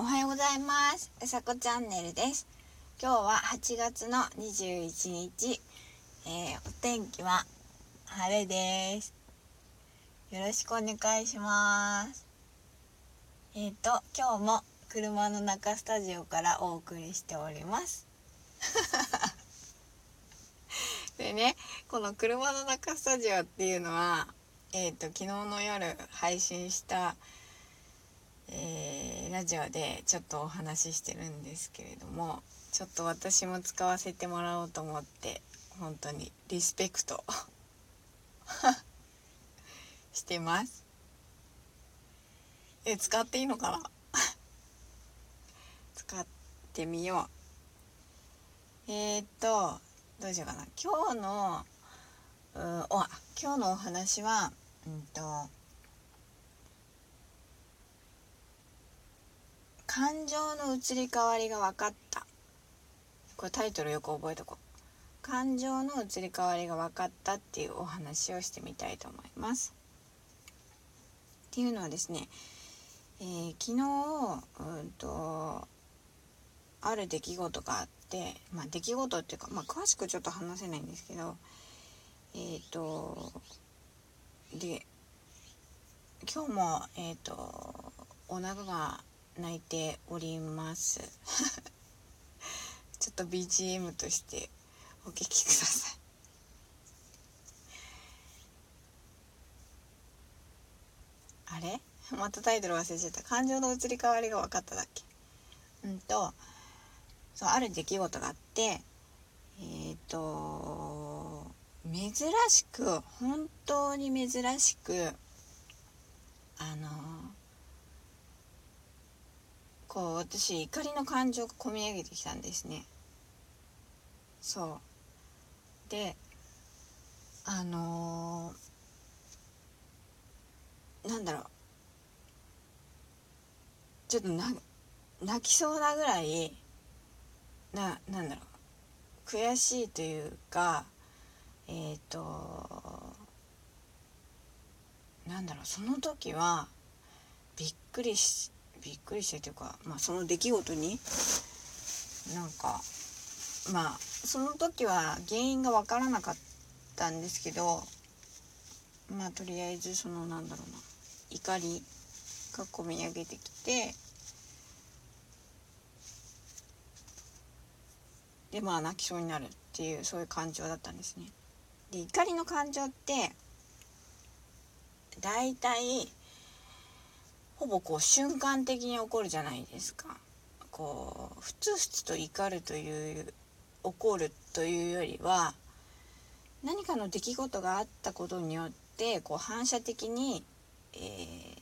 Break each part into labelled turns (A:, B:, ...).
A: おはようございます。うさこチャンネルです。今日は8月の21日、えー、お天気は晴れです。よろしくお願いします。えっ、ー、と今日も車の中スタジオからお送りしております。でねこの車の中スタジオっていうのはえっ、ー、と昨日の夜配信したえー、ラジオでちょっとお話ししてるんですけれどもちょっと私も使わせてもらおうと思って本当にリスペクト。してます。え使っていいのかな？使ってみよう。えー、っとどうしようかな。今日のうんお今日のお話はうんと感情の移り変わりが分かった。これタイトルよく覚えとこう。感情の移り変わりが分かったっていうお話をしてみたいと思います。っていうのはですね、えー、昨日うんとある出来事があってまあ出来事っていうかまあ詳しくちょっと話せないんですけどえっ、ー、とで今日もえっ、ー、とお腹が泣いております。ちょっと BGM としてお聴きください。あれ？またタイトル忘れちゃった。感情の移り変わりが分かっただっけ？うんとそうある出来事があってえっ、ー、と珍しく本当に珍しくあのこう私怒りの感情が込み上げてきたんですね。そう。であのー、なんだろう。ちょっと泣きそうなぐらいななんだろう。悔しいというかえっ、ー、となんだろう。その時はびっくりしびっくりしてというか、まあ、その出来事になんかまあその時は原因が分からなかったんですけどまあとりあえずそのなんだろうな怒りが込み上げてきてでまあ泣きそうになるっていうそういう感情だったんですね。で怒りの感情って大体ほぼこう瞬間的に起こるじゃないですか。こうふつふつと怒るという怒るというよりは何かの出来事があったことによってこう反射的に、えー、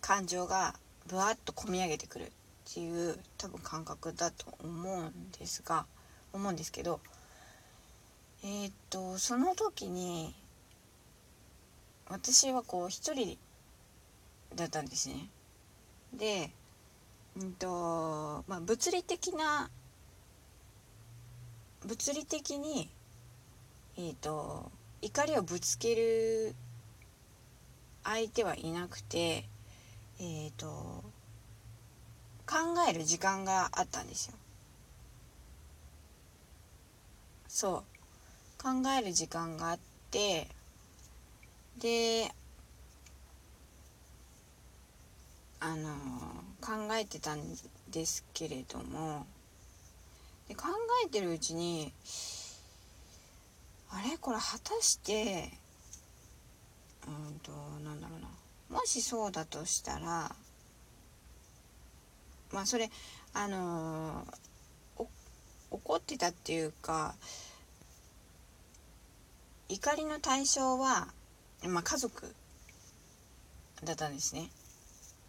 A: 感情がぶわっと込み上げてくるっていう多分感覚だと思うんですが思うんですけどえー、っとその時に私はこう一人だったんですね。で、うんとまあ、物理的な物理的に、えーと、怒りをぶつける相手はいなくて、えーと、考える時間があったんですよ。そう考える時間があってであの考えてたんですけれどもで考えてるうちにあれ？これ果たしてうんとなんだろうなもしそうだとしたらまあそれあの怒ってたっていうか怒りの対象は、まあ、家族だったんですね。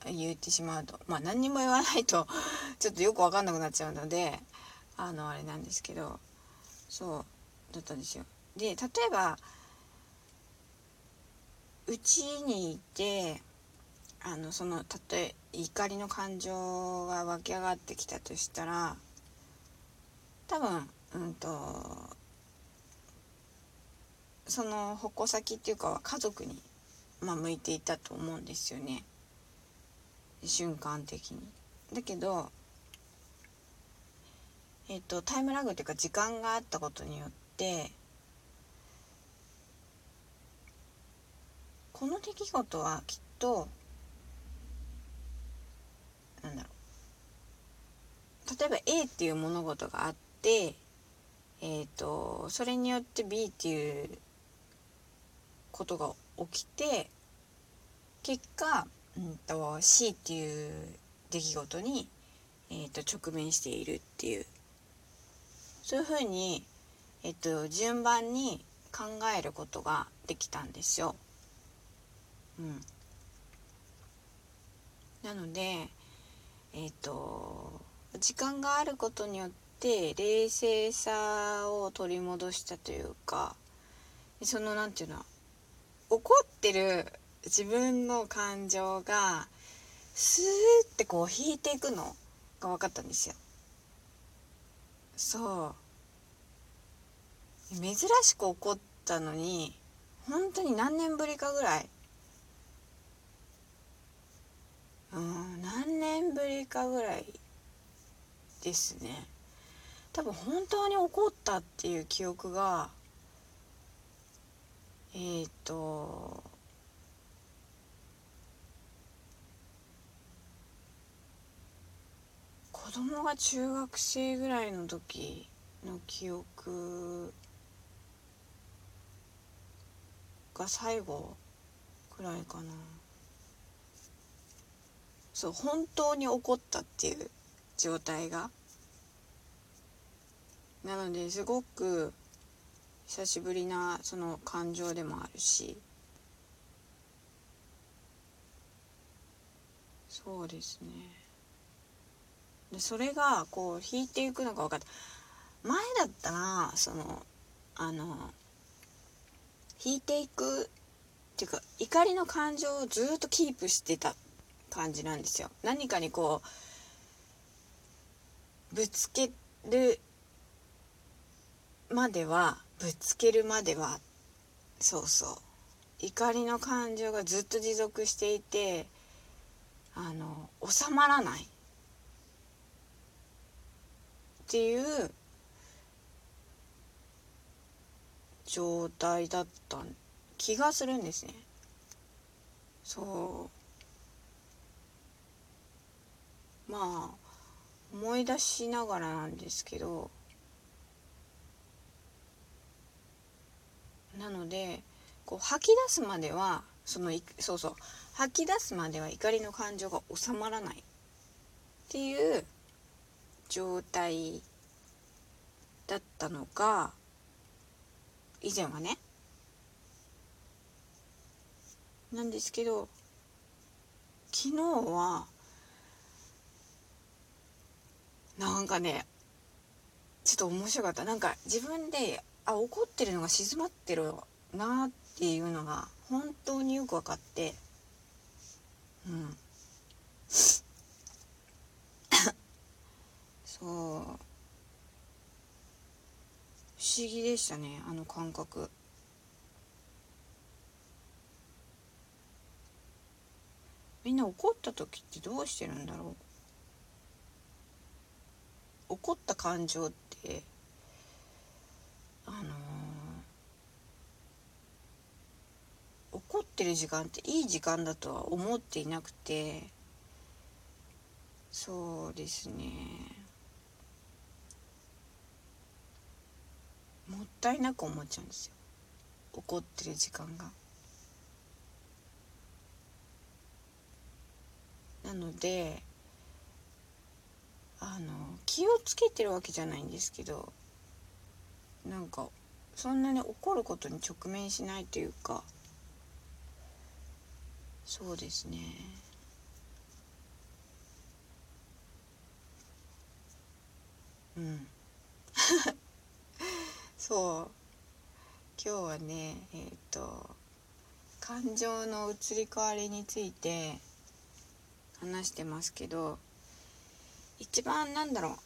A: 言ってしまうとまあ何にも言わないと ちょっとよく分かんなくなっちゃうのであのあれなんですけどそうだったんですよ。で例えばうちにいてあのその例え怒りの感情が湧き上がってきたとしたら多分うんとその矛先っていうかは家族に、まあ、向いていたと思うんですよね。瞬間的に。だけどえっ、とタイムラグっていうか時間があったことによってこの出来事はきっとなんだろう例えば A っていう物事があってえっ、とそれによって B っていうことが起きて結果、うんと、C っていう出来事に、えーと、直面しているっていうそういうふうに、えーと、順番に考えることができたんですよ。うん、なのでえっ、ー、と時間があることによって冷静さを取り戻したというかその何て言うの怒ってる自分の感情がスーってこう引いていくのが分かったんですよ。そう。珍しく怒ったのに本当に何年ぶりかぐらい。うん何年ぶりかぐらいですね。多分本当に怒ったっていう記憶がえっ、ー、と子供が中学生ぐらいの時の記憶が最後くらいかな。そう本当に起こったっていう状態が。なのですごく久しぶりなその感情でもあるし。そうですね。でそれがこう引いていくのが分かった前だったらそのあの引いていくっていうか怒りの感情をずっとキープしてた感じなんですよ。何かにこうぶつけるまではぶつけるまではそうそう。怒りの感情がずっと持続していてあの収まらない。っていう状態だった気がするんですね。そう。まあ思い出しながらなんですけど。なのでこう吐き出すまではそのそうそう。吐き出すまでは怒りの感情が収まらないっていう状態だったのが以前はね。なんですけど昨日はなんかねちょっと面白かった。なんか自分であ怒ってるのが静まってるなっていうのが本当によく分かって。うん。そう。不思議でしたねあの感覚。みんな怒った時ってどうしてるんだろう？怒った感情ってあのー、怒ってる時間っていい時間だとは思っていなくてそうですね。もったいなく思っちゃうんですよ。怒ってる時間が。なのであの気をつけてるわけじゃないんですけどなんかそんなに怒ることに直面しないというかそうですね。うん。そう。今日はねえっ、ー、と感情の移り変わりについて話してますけど一番なんだろ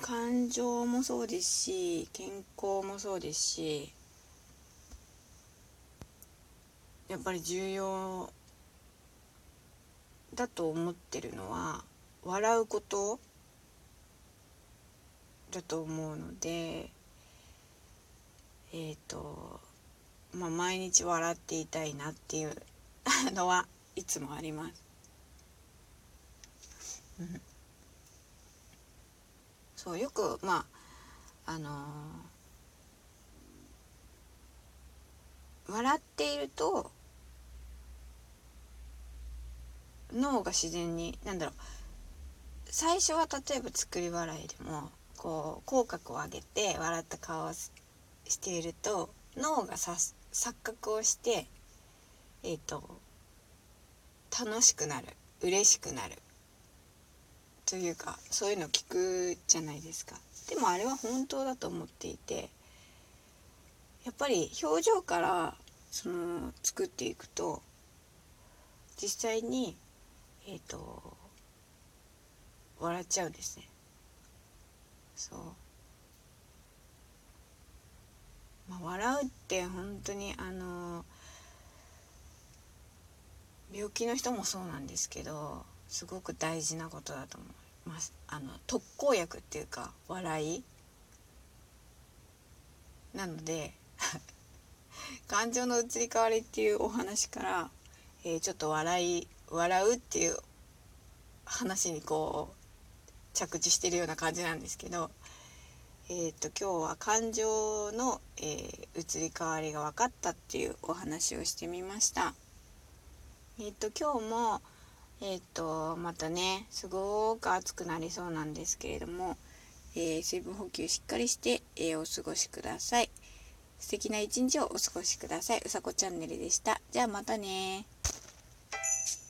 A: う。感情もそうですし健康もそうですしやっぱり重要だと思ってるのは笑うことだと思うのでえっ、ー、とまあ毎日笑っていたいなっていう のはいつもあります。そうよくまああのー、笑っていると脳が自然に何だろう最初は例えば作り笑いでもこう口角を上げて笑った顔をしていると脳がさ錯覚をしてえっ、ー、と楽しくなる嬉しくなる。というかそういうの聞くじゃないですか。でもあれは本当だと思っていてやっぱり表情からその作っていくと実際にえっ、ー、と笑っちゃうんですね。そう。まあ笑うって本当にあの病気の人もそうなんですけどすごく大事なことだと思います。あの特効薬っていうか笑い。なので 感情の移り変わりっていうお話から、えー、ちょっと笑い笑うっていう話にこう着地してるような感じなんですけど、えーと、今日は感情の、えー、移り変わりが分かったっていうお話をしてみました。えっ、ー、と今日もえっ、ー、とまたねすごく暑くなりそうなんですけれども、え水分補給しっかりして、えお過ごしください。素敵な一日をお過ごしください。うさこチャンネルでした。じゃあまたね